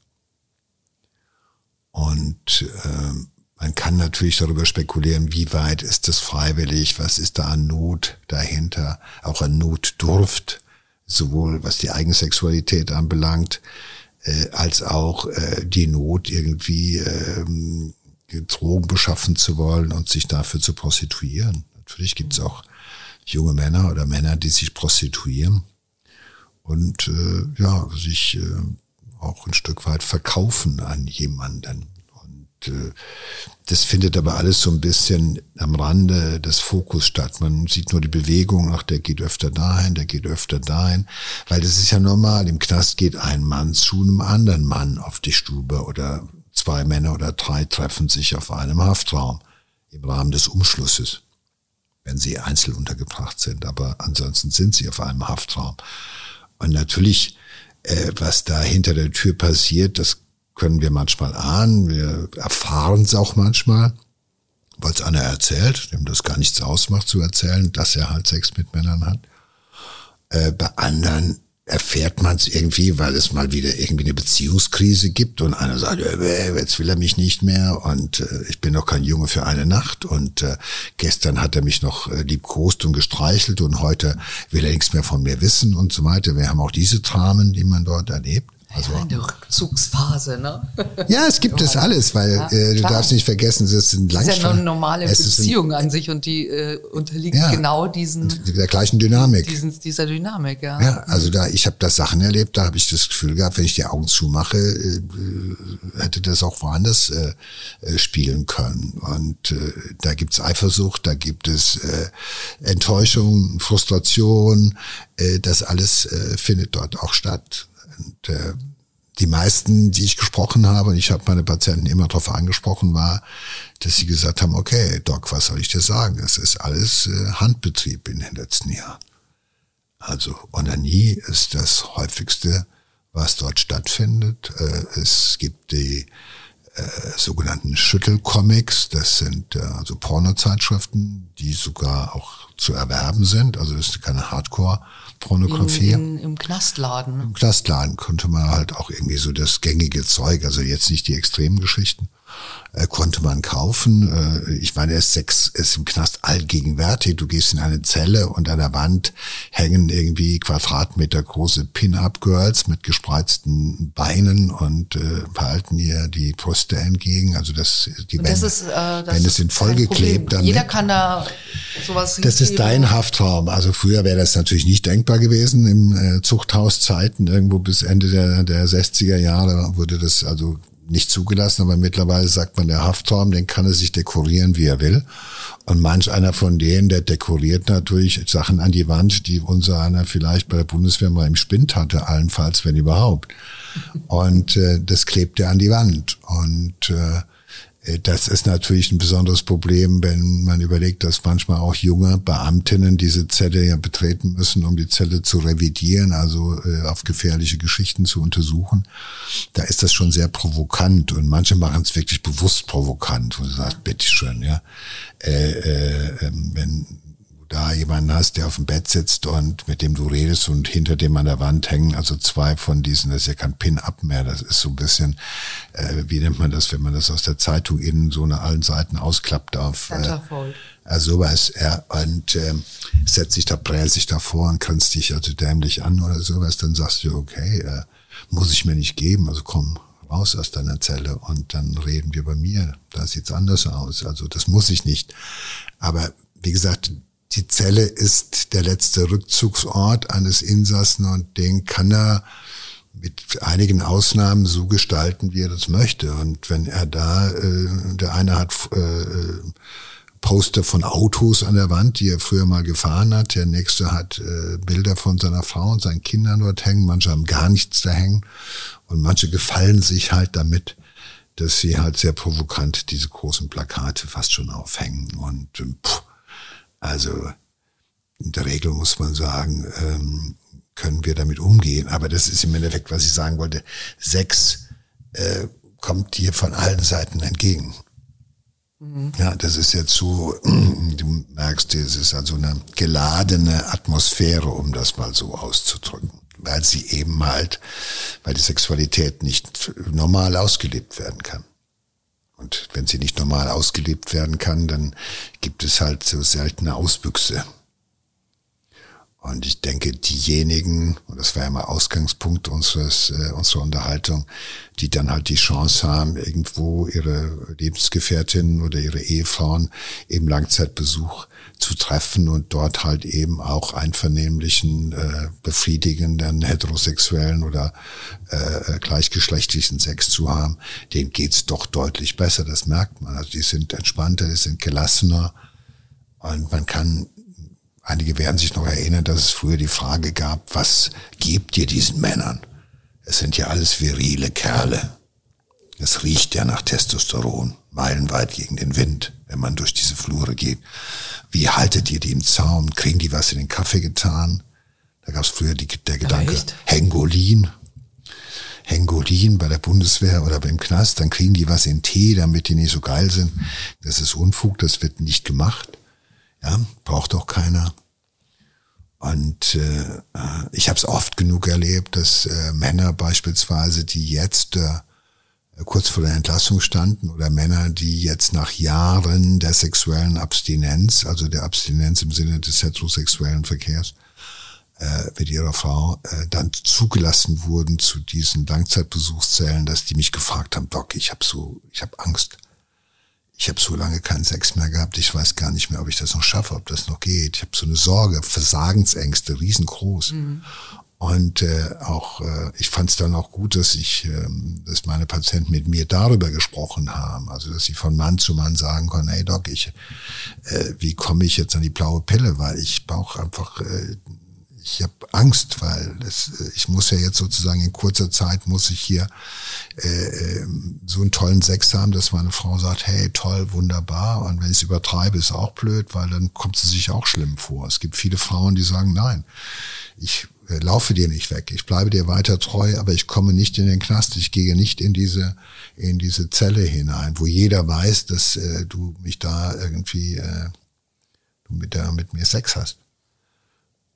Und ähm, man kann natürlich darüber spekulieren, wie weit ist das freiwillig, was ist da an Not dahinter, auch an Notdurft, sowohl was die Eigensexualität anbelangt, äh, als auch äh, die Not irgendwie ähm, Drogen beschaffen zu wollen und sich dafür zu prostituieren. Natürlich gibt es auch junge Männer oder Männer, die sich prostituieren und äh, ja, sich äh, auch ein Stück weit verkaufen an jemanden. Äh, das findet aber alles so ein bisschen am Rande des Fokus statt. Man sieht nur die Bewegung, ach, der geht öfter dahin, der geht öfter dahin, weil das ist ja normal. Im Knast geht ein Mann zu einem anderen Mann auf die Stube oder Zwei Männer oder drei treffen sich auf einem Haftraum im Rahmen des Umschlusses, wenn sie einzeln untergebracht sind. Aber ansonsten sind sie auf einem Haftraum. Und natürlich, äh, was da hinter der Tür passiert, das können wir manchmal ahnen. Wir erfahren es auch manchmal, weil es einer erzählt, dem das gar nichts ausmacht zu erzählen, dass er halt Sex mit Männern hat. Äh, bei anderen erfährt man es irgendwie, weil es mal wieder irgendwie eine Beziehungskrise gibt und einer sagt, äh, jetzt will er mich nicht mehr und äh, ich bin doch kein Junge für eine Nacht und äh, gestern hat er mich noch äh, liebkost und gestreichelt und heute will er nichts mehr von mir wissen und so weiter. Wir haben auch diese Dramen, die man dort erlebt. Also ja, in der Abzugsphase, ne? Ja, es gibt es alles, weil ja, äh, du darfst nicht vergessen, es sind Langstrahl. Es ist ja eine normale Beziehung an sich und die äh, unterliegt ja, genau diesen der gleichen Dynamik. Diesen, dieser Dynamik, ja. Ja, also da ich habe da Sachen erlebt, da habe ich das Gefühl gehabt, wenn ich die Augen zumache, äh, hätte das auch woanders äh, äh spielen können. Und äh, da gibt's Eifersucht, da gibt es äh, Enttäuschung, Frustration, äh, das alles äh, findet dort auch statt. Und äh, die meisten, die ich gesprochen habe, und ich habe meine Patienten immer darauf angesprochen, war, dass sie gesagt haben, okay, Doc, was soll ich dir sagen? Es ist alles äh, Handbetrieb in den letzten Jahren. Also Onanie ist das häufigste, was dort stattfindet. Äh, es gibt die äh, sogenannten Schüttelcomics, das sind äh, also Pornozeitschriften, die sogar auch zu erwerben sind. Also das ist keine Hardcore- Pornografie. In, in, Im Knastladen. Im Knastladen konnte man halt auch irgendwie so das gängige Zeug, also jetzt nicht die extremen Geschichten, äh, konnte man kaufen. Äh, ich meine, s Sex ist im Knast allgegenwärtig. Du gehst in eine Zelle und an der Wand hängen irgendwie Quadratmeter große Pin-Up-Girls mit gespreizten Beinen und äh, halten ihr die Brüste entgegen. Also das, die Wände, das ist, äh, das Wände sind vollgeklebt. Jeder kann da sowas Das ist dein Haftraum. Also früher wäre das natürlich nicht denkbar gewesen im äh, Zuchthauszeiten. Irgendwo bis Ende der, der 60er Jahre wurde das also nicht zugelassen, aber mittlerweile sagt man, der Haftraum, den kann er sich dekorieren, wie er will. Und manch einer von denen, der dekoriert natürlich Sachen an die Wand, die unser einer vielleicht bei der Bundeswehr mal im Spind hatte, allenfalls, wenn überhaupt. Und äh, das klebt er an die Wand. Und äh, das ist natürlich ein besonderes Problem, wenn man überlegt, dass manchmal auch junge Beamtinnen diese Zelle ja betreten müssen, um die Zelle zu revidieren, also äh, auf gefährliche Geschichten zu untersuchen. Da ist das schon sehr provokant und manche machen es wirklich bewusst provokant, wo sie sagt, bitteschön, ja, äh, äh, ähm, wenn da jemanden hast, der auf dem Bett sitzt und mit dem du redest und hinter dem an der Wand hängen, also zwei von diesen, das ist ja kein Pin-Up mehr, das ist so ein bisschen, äh, wie nennt man das, wenn man das aus der Zeitung innen so nach allen Seiten ausklappt auf äh, also sowas, ja, und ähm, setzt sich da, prellt sich davor und kannst dich also dämlich an oder sowas, dann sagst du, okay, äh, muss ich mir nicht geben, also komm, raus aus deiner Zelle und dann reden wir bei mir. Da sieht's anders aus. Also das muss ich nicht. Aber wie gesagt, die Zelle ist der letzte Rückzugsort eines Insassen und den kann er mit einigen Ausnahmen so gestalten, wie er das möchte. Und wenn er da, äh, der eine hat äh, Poster von Autos an der Wand, die er früher mal gefahren hat, der nächste hat äh, Bilder von seiner Frau und seinen Kindern dort hängen, manche haben gar nichts da hängen und manche gefallen sich halt damit, dass sie halt sehr provokant diese großen Plakate fast schon aufhängen und äh, pff, also in der Regel muss man sagen, ähm, können wir damit umgehen. Aber das ist im Endeffekt, was ich sagen wollte. Sex äh, kommt dir von allen Seiten entgegen. Mhm. Ja, das ist jetzt so, du merkst, es ist also eine geladene Atmosphäre, um das mal so auszudrücken. Weil sie eben halt, weil die Sexualität nicht normal ausgelebt werden kann. Und wenn sie nicht normal ausgelebt werden kann, dann gibt es halt so seltene Auswüchse. Und ich denke, diejenigen, und das war ja mal Ausgangspunkt unseres, äh, unserer Unterhaltung, die dann halt die Chance haben, irgendwo ihre Lebensgefährtinnen oder ihre Ehefrauen im Langzeitbesuch zu treffen und dort halt eben auch einvernehmlichen, äh, befriedigenden heterosexuellen oder äh, gleichgeschlechtlichen Sex zu haben, denen geht's doch deutlich besser, das merkt man. Also die sind entspannter, die sind gelassener und man kann Einige werden sich noch erinnern, dass es früher die Frage gab, was gebt ihr diesen Männern? Es sind ja alles virile Kerle. Es riecht ja nach Testosteron, meilenweit gegen den Wind, wenn man durch diese Flure geht. Wie haltet ihr die im Zaum? Kriegen die was in den Kaffee getan? Da gab es früher die, der Gedanke? Hengolin. Hengolin bei der Bundeswehr oder beim Knast, dann kriegen die was in Tee, damit die nicht so geil sind. Das ist Unfug, das wird nicht gemacht. Ja, braucht auch keiner. Und äh, ich habe es oft genug erlebt, dass äh, Männer beispielsweise, die jetzt äh, kurz vor der Entlassung standen, oder Männer, die jetzt nach Jahren der sexuellen Abstinenz, also der Abstinenz im Sinne des heterosexuellen Verkehrs, äh, mit ihrer Frau äh, dann zugelassen wurden zu diesen Langzeitbesuchszellen, dass die mich gefragt haben, Doc, ich habe so, ich habe Angst. Ich habe so lange keinen Sex mehr gehabt, ich weiß gar nicht mehr, ob ich das noch schaffe, ob das noch geht. Ich habe so eine Sorge, Versagensängste, riesengroß. Mhm. Und äh, auch äh, ich fand es dann auch gut, dass ich, äh, dass meine Patienten mit mir darüber gesprochen haben. Also dass sie von Mann zu Mann sagen konnten, hey Doc, ich, äh, wie komme ich jetzt an die blaue Pille? Weil ich brauche einfach äh, ich habe Angst, weil das, ich muss ja jetzt sozusagen in kurzer Zeit muss ich hier äh, ähm, so einen tollen Sex haben, dass meine Frau sagt, hey, toll, wunderbar. Und wenn ich es übertreibe, ist auch blöd, weil dann kommt sie sich auch schlimm vor. Es gibt viele Frauen, die sagen, nein, ich äh, laufe dir nicht weg, ich bleibe dir weiter treu, aber ich komme nicht in den Knast, ich gehe nicht in diese in diese Zelle hinein, wo jeder weiß, dass äh, du mich da irgendwie äh, du mit der mit mir Sex hast.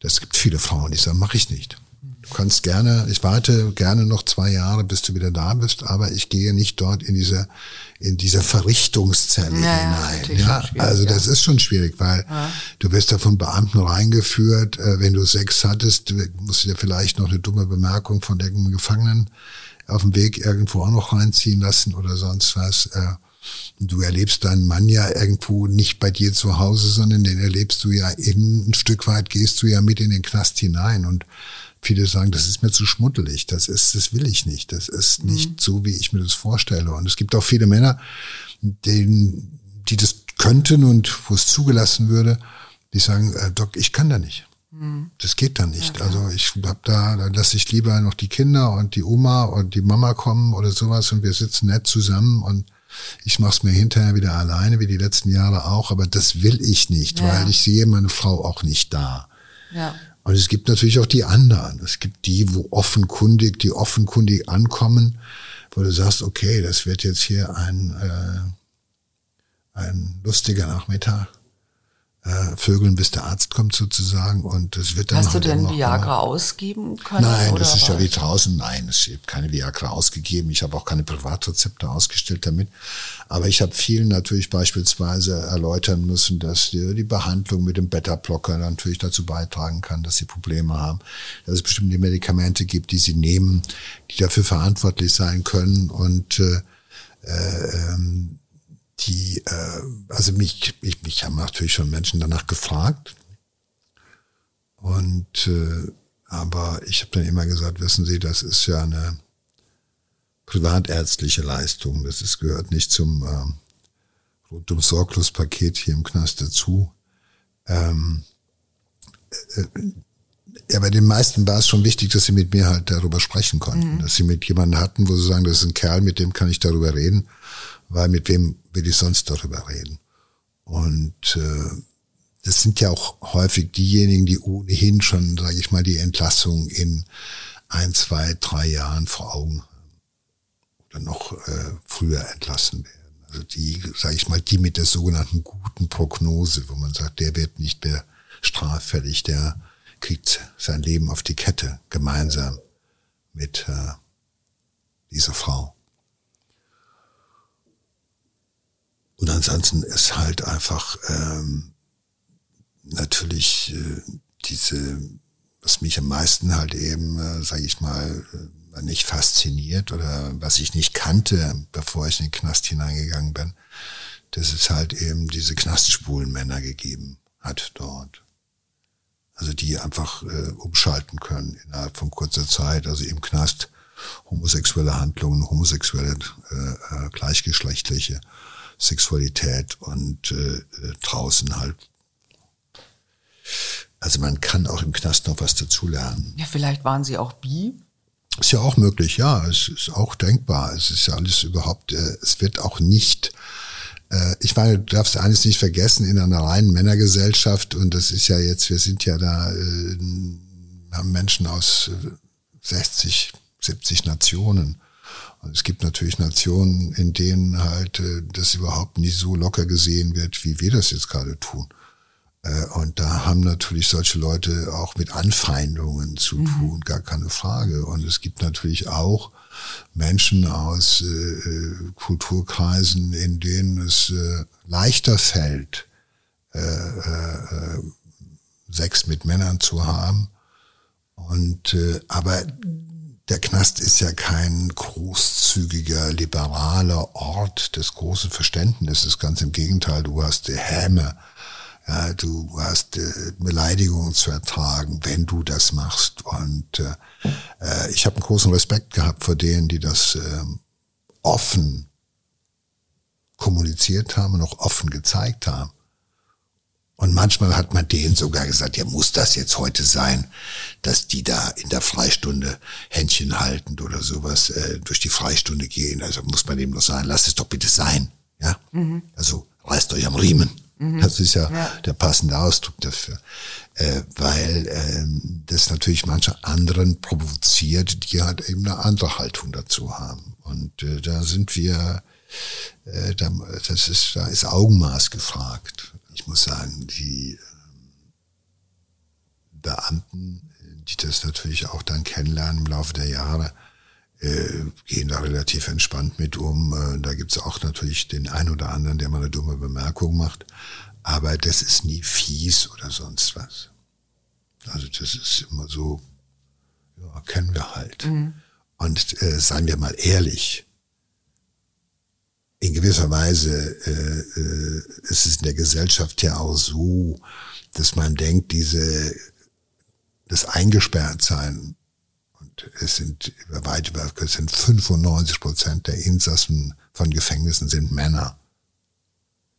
Es gibt viele Frauen, die sagen, mache ich nicht. Du kannst gerne, ich warte gerne noch zwei Jahre, bis du wieder da bist, aber ich gehe nicht dort in diese, in diese Verrichtungszelle ja, hinein. Ja, also das ist schon schwierig, weil ja. du wirst da von Beamten reingeführt. Äh, wenn du Sex hattest, musst du dir vielleicht noch eine dumme Bemerkung von irgendeinem Gefangenen auf dem Weg irgendwo auch noch reinziehen lassen oder sonst was. Du erlebst deinen Mann ja irgendwo nicht bei dir zu Hause, sondern den erlebst du ja in, ein Stück weit gehst du ja mit in den Knast hinein und viele sagen, das ist mir zu schmuddelig, das ist, das will ich nicht, das ist nicht mhm. so, wie ich mir das vorstelle. Und es gibt auch viele Männer, denen, die das könnten und wo es zugelassen würde, die sagen, äh, Doc, ich kann da nicht. Mhm. Das geht dann nicht. Ja, also ich hab da, da lasse ich lieber noch die Kinder und die Oma und die Mama kommen oder sowas und wir sitzen nett zusammen und ich mache es mir hinterher wieder alleine, wie die letzten Jahre auch, aber das will ich nicht, ja. weil ich sehe meine Frau auch nicht da. Ja. Und es gibt natürlich auch die anderen. Es gibt die, wo offenkundig, die offenkundig ankommen, wo du sagst, okay, das wird jetzt hier ein, äh, ein lustiger Nachmittag äh, Vögeln, bis der Arzt kommt sozusagen und es wird dann Hast halt du denn Viagra ausgeben können? Nein, das ist ja wie draußen. Nein, es gibt keine Viagra ausgegeben. Ich habe auch keine Privatrezepte ausgestellt damit. Aber ich habe vielen natürlich beispielsweise erläutern müssen, dass die, die Behandlung mit dem Beta-Blocker natürlich dazu beitragen kann, dass sie Probleme haben, dass es bestimmte Medikamente gibt, die sie nehmen, die dafür verantwortlich sein können und äh, äh, ähm, die, äh, also mich, ich, mich haben natürlich schon Menschen danach gefragt. Und äh, aber ich habe dann immer gesagt, wissen Sie, das ist ja eine privatärztliche Leistung. Das ist, gehört nicht zum äh, rundum sorglos Paket hier im Knast dazu. Ähm, äh, ja, bei den meisten war es schon wichtig, dass sie mit mir halt darüber sprechen konnten, mhm. dass sie mit jemandem hatten, wo sie sagen, das ist ein Kerl, mit dem kann ich darüber reden weil mit wem will ich sonst darüber reden? Und äh, das sind ja auch häufig diejenigen, die ohnehin schon, sage ich mal, die Entlassung in ein, zwei, drei Jahren vor Augen haben oder noch äh, früher entlassen werden. Also die, sage ich mal, die mit der sogenannten guten Prognose, wo man sagt, der wird nicht mehr straffällig, der kriegt sein Leben auf die Kette gemeinsam mit äh, dieser Frau. Und ansonsten ist halt einfach ähm, natürlich äh, diese, was mich am meisten halt eben, äh, sage ich mal, äh, nicht fasziniert oder was ich nicht kannte, bevor ich in den Knast hineingegangen bin, dass es halt eben diese Knastspulenmänner gegeben hat dort. Also die einfach äh, umschalten können innerhalb von kurzer Zeit, also im Knast homosexuelle Handlungen, homosexuelle, äh, äh, gleichgeschlechtliche Sexualität und äh, draußen halt. Also man kann auch im Knast noch was dazulernen. Ja, vielleicht waren Sie auch bi? Ist ja auch möglich, ja. Es ist auch denkbar. Es ist ja alles überhaupt, äh, es wird auch nicht, äh, ich meine, du darfst eines nicht vergessen, in einer reinen Männergesellschaft, und das ist ja jetzt, wir sind ja da, äh, haben Menschen aus 60, äh, 70 Nationen. Es gibt natürlich Nationen, in denen halt äh, das überhaupt nicht so locker gesehen wird, wie wir das jetzt gerade tun. Äh, und da haben natürlich solche Leute auch mit Anfeindungen zu mhm. tun, gar keine Frage. Und es gibt natürlich auch Menschen aus äh, äh Kulturkreisen, in denen es äh, leichter fällt, äh, äh, Sex mit Männern zu haben, Und äh, aber der Knast ist ja kein großzügiger, liberaler Ort des großen Verständnisses. Ganz im Gegenteil, du hast die Häme, ja, du hast äh, Beleidigungen zu ertragen, wenn du das machst. Und äh, äh ich habe einen großen Respekt gehabt vor denen, die das äh, offen kommuniziert haben und auch offen gezeigt haben. Und manchmal hat man denen sogar gesagt, ja, muss das jetzt heute sein, dass die da in der Freistunde Händchen haltend oder sowas äh, durch die Freistunde gehen. Also muss man dem nur sagen, lasst es doch bitte sein. Ja, mhm. also reißt euch am Riemen. Mhm. Das ist ja, ja, der passende Ausdruck dafür, äh, weil äh, das natürlich manche anderen provoziert, die halt eben eine andere Haltung dazu haben. Und äh, da sind wir, äh, da, das ist, da ist Augenmaß gefragt ich muss sagen, die ähm, Beamten, die das natürlich auch dann kennenlernen im Laufe der Jahre, äh, gehen da relativ entspannt mit um. Äh, da gibt's auch natürlich den einen oder anderen, der mal eine dumme Bemerkung macht. Aber das ist nie fies oder sonst was. Also das ist immer so, ja, kennen wir halt. Mhm. Und äh, seien wir mal ehrlich, in gewisser Weise äh, äh, ist es in der Gesellschaft ja auch so, dass man denkt, diese das Eingesperrtsein und es sind weit über es sind 95 Prozent der Insassen von Gefängnissen sind Männer,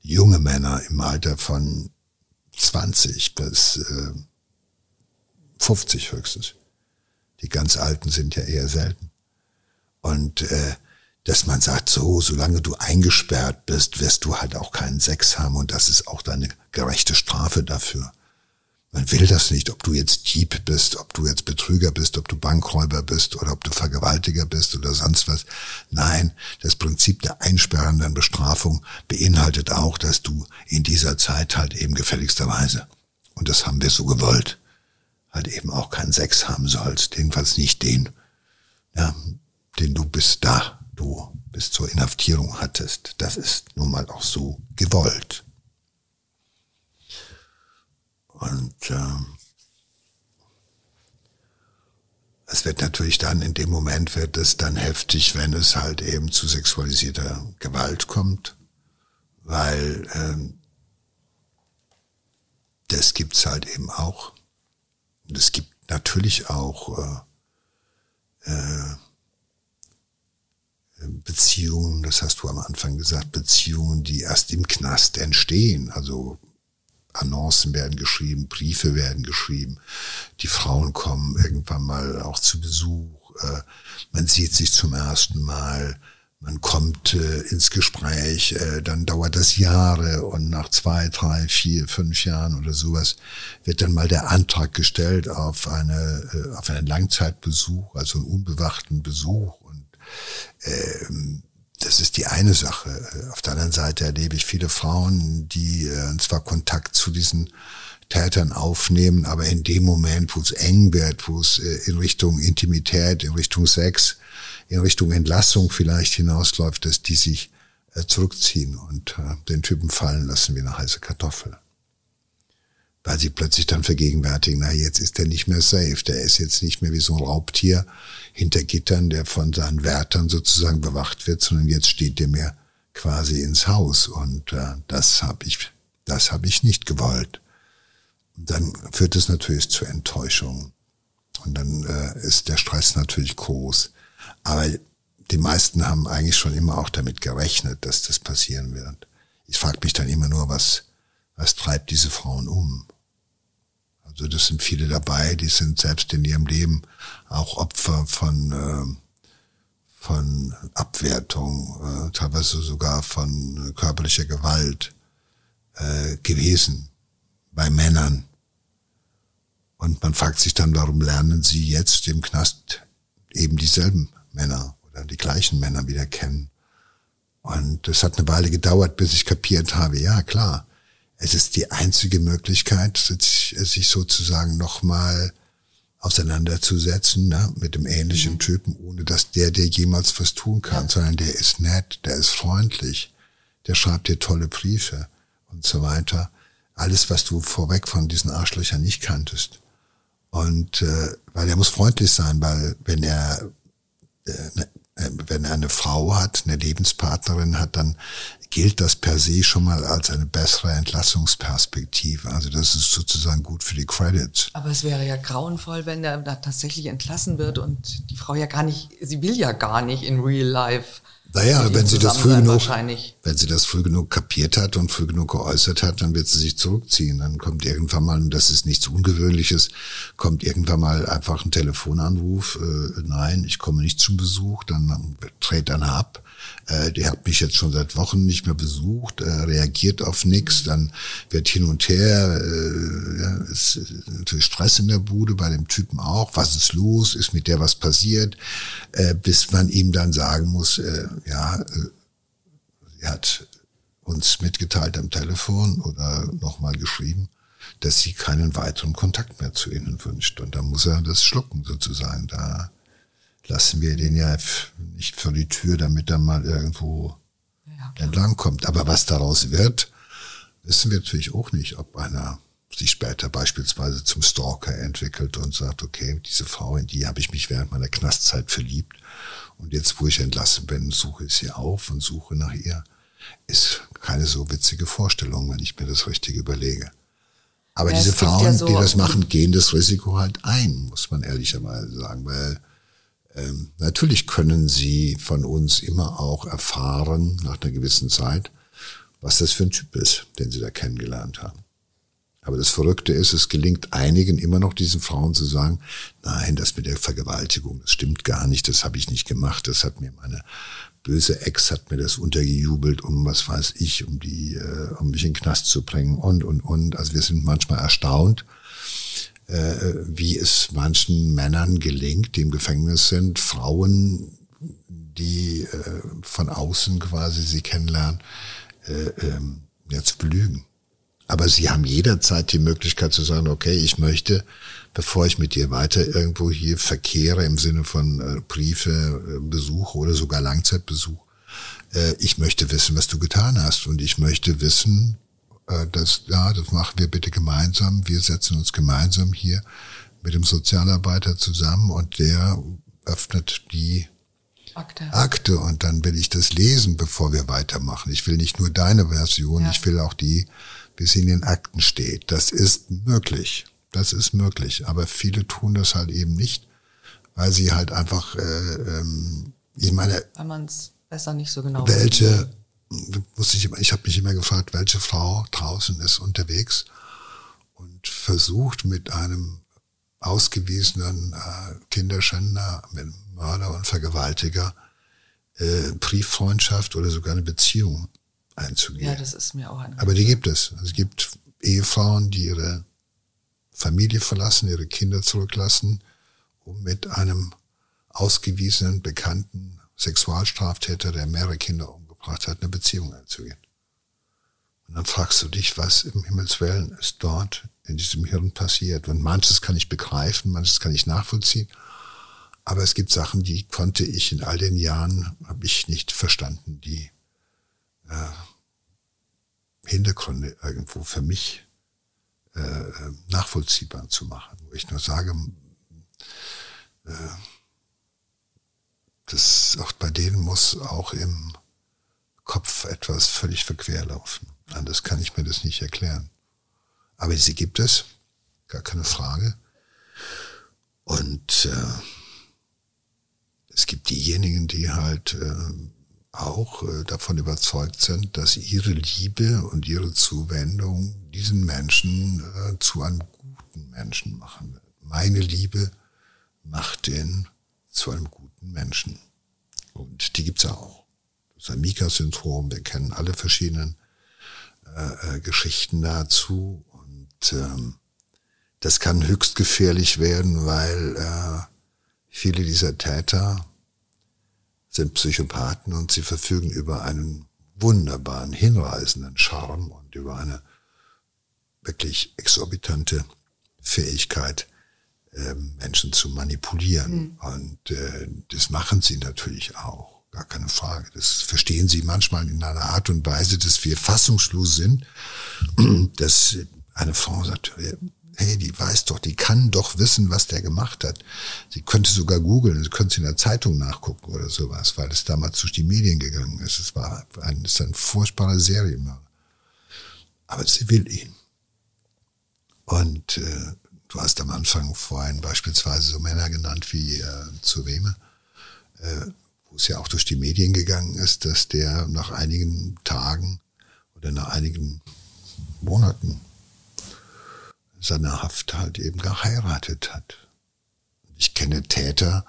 junge Männer im Alter von 20 bis äh, 50 höchstens. Die ganz Alten sind ja eher selten. Und äh, dass man sagt, so, solange du eingesperrt bist, wirst du halt auch keinen Sex haben und das ist auch deine gerechte Strafe dafür. Man will das nicht, ob du jetzt Dieb bist, ob du jetzt Betrüger bist, ob du Bankräuber bist oder ob du Vergewaltiger bist oder sonst was. Nein, das Prinzip der einsperrenden Bestrafung beinhaltet auch, dass du in dieser Zeit halt eben gefälligsterweise, und das haben wir so gewollt, halt eben auch keinen Sex haben sollst, jedenfalls nicht den, ja, den du bis da du bis zur Inhaftierung hattest. Das ist nun mal auch so gewollt. Und äh, es wird natürlich dann, in dem Moment wird es dann heftig, wenn es halt eben zu sexualisierter Gewalt kommt, weil ähm, das gibt's halt eben auch. Und es gibt natürlich auch äh, äh, Beziehungen, das hast du am Anfang gesagt, Beziehungen, die erst im Knast entstehen. Also Annoncen werden geschrieben, Briefe werden geschrieben, die Frauen kommen irgendwann mal auch zu Besuch, äh, man sieht sich zum ersten Mal, man kommt äh, ins Gespräch, äh, dann dauert das Jahre und nach zwei, drei, vier, fünf Jahren oder sowas wird dann mal der Antrag gestellt auf eine auf einen Langzeitbesuch, also einen unbewachten Besuch. Ähm, das ist die eine Sache. Auf der anderen Seite erlebe ich viele Frauen, die äh, zwar Kontakt zu diesen Tätern aufnehmen, aber in dem Moment, wo es eng wird, wo es äh, in Richtung Intimität, in Richtung Sex, in Richtung Entlassung vielleicht hinausläuft, dass die sich äh, zurückziehen und äh, den Typen fallen lassen wie eine heiße Kartoffel weil sie plötzlich dann vergegenwärtigen, na jetzt ist er nicht mehr safe, der ist jetzt nicht mehr wie so ein Raubtier hinter Gittern, der von seinen Wärtern sozusagen bewacht wird, sondern jetzt steht der mir quasi ins Haus und äh, das habe ich, das habe ich nicht gewollt. Und dann führt es natürlich zu Enttäuschung und dann äh, ist der Stress natürlich groß. Aber die meisten haben eigentlich schon immer auch damit gerechnet, dass das passieren wird. Ich frage mich dann immer nur, was was treibt diese Frauen um? Also das sind viele dabei, die sind selbst in ihrem Leben auch Opfer von, äh, von Abwertung, äh, teilweise sogar von körperlicher Gewalt äh, gewesen bei Männern. Und man fragt sich dann, warum lernen sie jetzt im Knast eben dieselben Männer oder die gleichen Männer wieder kennen. Und es hat eine Weile gedauert, bis ich kapiert habe, ja klar, es ist die einzige Möglichkeit, sich, sozusagen nochmal auseinanderzusetzen ne, mit dem ähnlichen mhm. Typen, ohne dass der dir jemals was tun kann, ja. sondern der ist nett, der ist freundlich, der schreibt dir tolle Briefe und so weiter. Alles, was du vorweg von diesen Arschlöchern nicht kanntest. Und äh, weil er muss freundlich sein, weil wenn er äh, ne, äh, wenn er eine Frau hat, eine Lebenspartnerin hat, dann gilt das per se schon mal als eine bessere Entlassungsperspektive. Also das ist sozusagen gut für die Credits. Aber es wäre ja grauenvoll, wenn er da tatsächlich entlassen wird und die Frau ja gar nicht, sie will ja gar nicht in real life naja, wenn sie das früh genug, wenn sie das früh genug kapiert hat und früh genug geäußert hat, dann wird sie sich zurückziehen. Dann kommt irgendwann mal, und das ist nichts Ungewöhnliches, kommt irgendwann mal einfach ein Telefonanruf, äh, nein, ich komme nicht zum Besuch, dann dreht einer ab. Äh, die hat mich jetzt schon seit Wochen nicht mehr besucht, äh, reagiert auf nichts, dann wird hin und her, äh, ja, ist natürlich Stress in der Bude, bei dem Typen auch, was ist los, ist mit der was passiert, äh, bis man ihm dann sagen muss, äh, ja, äh, sie hat uns mitgeteilt am Telefon oder nochmal geschrieben, dass sie keinen weiteren Kontakt mehr zu ihnen wünscht. Und da muss er das schlucken sozusagen. Da lassen wir den ja nicht vor die Tür, damit er mal irgendwo ja, entlang kommt. Aber was daraus wird, wissen wir natürlich auch nicht, ob einer sich später beispielsweise zum Stalker entwickelt und sagt, okay, diese Frau, in die habe ich mich während meiner Knastzeit verliebt und jetzt, wo ich entlassen bin, suche ich sie auf und suche nach ihr. Ist keine so witzige Vorstellung, wenn ich mir das richtig überlege. Aber ja, diese Frauen, ja so die das machen, gehen das Risiko halt ein, muss man ehrlicherweise sagen, weil ähm, natürlich können Sie von uns immer auch erfahren, nach einer gewissen Zeit, was das für ein Typ ist, den Sie da kennengelernt haben. Aber das Verrückte ist, es gelingt einigen immer noch diesen Frauen zu sagen, nein, das mit der Vergewaltigung, das stimmt gar nicht, das habe ich nicht gemacht, das hat mir meine böse Ex hat mir das untergejubelt, um was weiß ich, um die, äh, um mich in den Knast zu bringen und und und. Also wir sind manchmal erstaunt, äh, wie es manchen Männern gelingt, die im Gefängnis sind, Frauen, die äh, von außen quasi sie kennenlernen, äh, ähm, ja, zu belügen. Aber sie haben jederzeit die Möglichkeit zu sagen, okay, ich möchte, bevor ich mit dir weiter irgendwo hier verkehre im Sinne von äh, Briefe, äh, Besuch oder sogar Langzeitbesuch, äh, ich möchte wissen, was du getan hast und ich möchte wissen, äh, das, ja, das machen wir bitte gemeinsam. Wir setzen uns gemeinsam hier mit dem Sozialarbeiter zusammen und der öffnet die Akte. Akte und dann will ich das lesen, bevor wir weitermachen. Ich will nicht nur deine Version, ja. ich will auch die, wie sie in den Akten steht. Das ist möglich. Das ist möglich. Aber viele tun das halt eben nicht, weil sie halt einfach, äh, ähm, ich meine, weil man es besser nicht so genau welche wusste ich immer, ich habe mich immer gefragt, welche Frau draußen ist unterwegs und versucht mit einem ausgewiesenen äh, Kinderschänder, mit Mörder und Vergewaltiger äh, Brieffreundschaft oder sogar eine Beziehung einzugehen. Ja, das ist mir auch ein Aber die gibt es. Es gibt Ehefrauen, die ihre Familie verlassen, ihre Kinder zurücklassen, um mit einem ausgewiesenen, bekannten Sexualstraftäter, der mehrere Kinder um gebracht hat, eine Beziehung einzugehen. Und dann fragst du dich, was im Himmelswellen ist dort in diesem Hirn passiert. Und manches kann ich begreifen, manches kann ich nachvollziehen. Aber es gibt Sachen, die konnte ich in all den Jahren, habe ich nicht verstanden, die äh, Hintergründe irgendwo für mich äh, nachvollziehbar zu machen. Wo ich nur sage, äh, das auch bei denen muss auch im Kopf etwas völlig verquer laufen. Anders kann ich mir das nicht erklären. Aber sie gibt es, gar keine Frage. Und äh, es gibt diejenigen, die halt äh, auch äh, davon überzeugt sind, dass ihre Liebe und ihre Zuwendung diesen Menschen äh, zu einem guten Menschen machen wird. Meine Liebe macht den zu einem guten Menschen. Und die gibt's auch das Amika-Syndrom, wir kennen alle verschiedenen äh, äh, Geschichten dazu. Und ähm, das kann höchst gefährlich werden, weil äh, viele dieser Täter sind Psychopathen und sie verfügen über einen wunderbaren, hinreißenden Charme und über eine wirklich exorbitante Fähigkeit, äh, Menschen zu manipulieren. Mhm. Und äh, das machen sie natürlich auch. Gar keine Frage. Das verstehen Sie manchmal in einer Art und Weise, dass wir fassungslos sind, dass eine Frau sagt, hey, die weiß doch, die kann doch wissen, was der gemacht hat. Sie könnte sogar googeln, sie könnte in der Zeitung nachgucken oder sowas, weil es damals durch die Medien gegangen ist. Es war ein, es ist ein furchtbarer Serienmörder. Aber sie will ihn. Und äh, du hast am Anfang vorhin beispielsweise so Männer genannt wie äh, Zureme, äh, wo es ja auch durch die Medien gegangen ist, dass der nach einigen Tagen oder nach einigen Monaten seiner Haft halt eben geheiratet hat. Ich kenne Täter,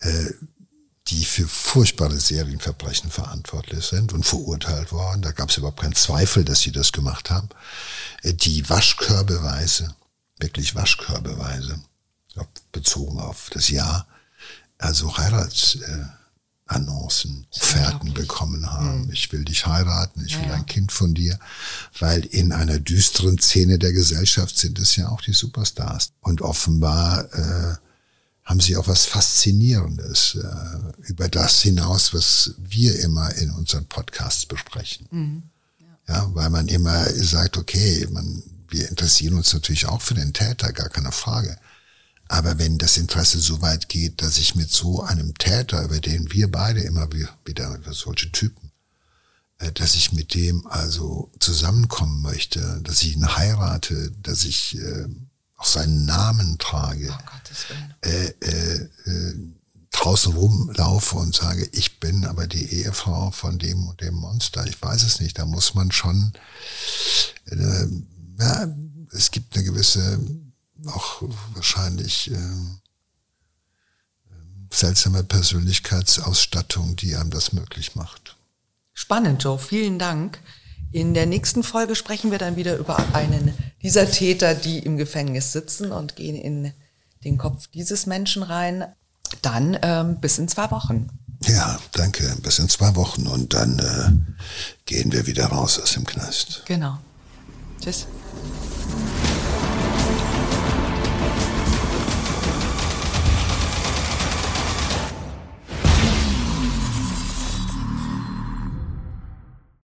äh, die für furchtbare Serienverbrechen verantwortlich sind und verurteilt worden. Da gab es überhaupt keinen Zweifel, dass sie das gemacht haben. Äh, die waschkörbeweise, wirklich waschkörbeweise, bezogen auf das Jahr, also Heirats, äh, Annoncen, Offerten bekommen haben. Mhm. Ich will dich heiraten, ich ja, will ein Kind von dir, weil in einer düsteren Szene der Gesellschaft sind es ja auch die Superstars. Und offenbar äh, haben sie auch was Faszinierendes äh, über das hinaus, was wir immer in unseren Podcasts besprechen. Mhm. Ja. ja, weil man immer sagt, okay, man, wir interessieren uns natürlich auch für den Täter, gar keine Frage. Aber wenn das Interesse so weit geht, dass ich mit so einem Täter, über den wir beide immer wieder, solche Typen, äh, dass ich mit dem also zusammenkommen möchte, dass ich ihn heirate, dass ich äh, auch seinen Namen trage, oh, äh, äh, äh, draußen rumlaufe und sage, ich bin aber die Ehefrau von dem und dem Monster. Ich weiß es nicht. Da muss man schon, äh, ja, es gibt eine gewisse auch wahrscheinlich äh, seltsame Persönlichkeitsausstattung, die einem das möglich macht. Spannend, Joe. Vielen Dank. In der nächsten Folge sprechen wir dann wieder über einen dieser Täter, die im Gefängnis sitzen und gehen in den Kopf dieses Menschen rein. Dann ähm, bis in zwei Wochen. Ja, danke. Bis in zwei Wochen und dann äh, gehen wir wieder raus aus dem Knast. Genau. Tschüss.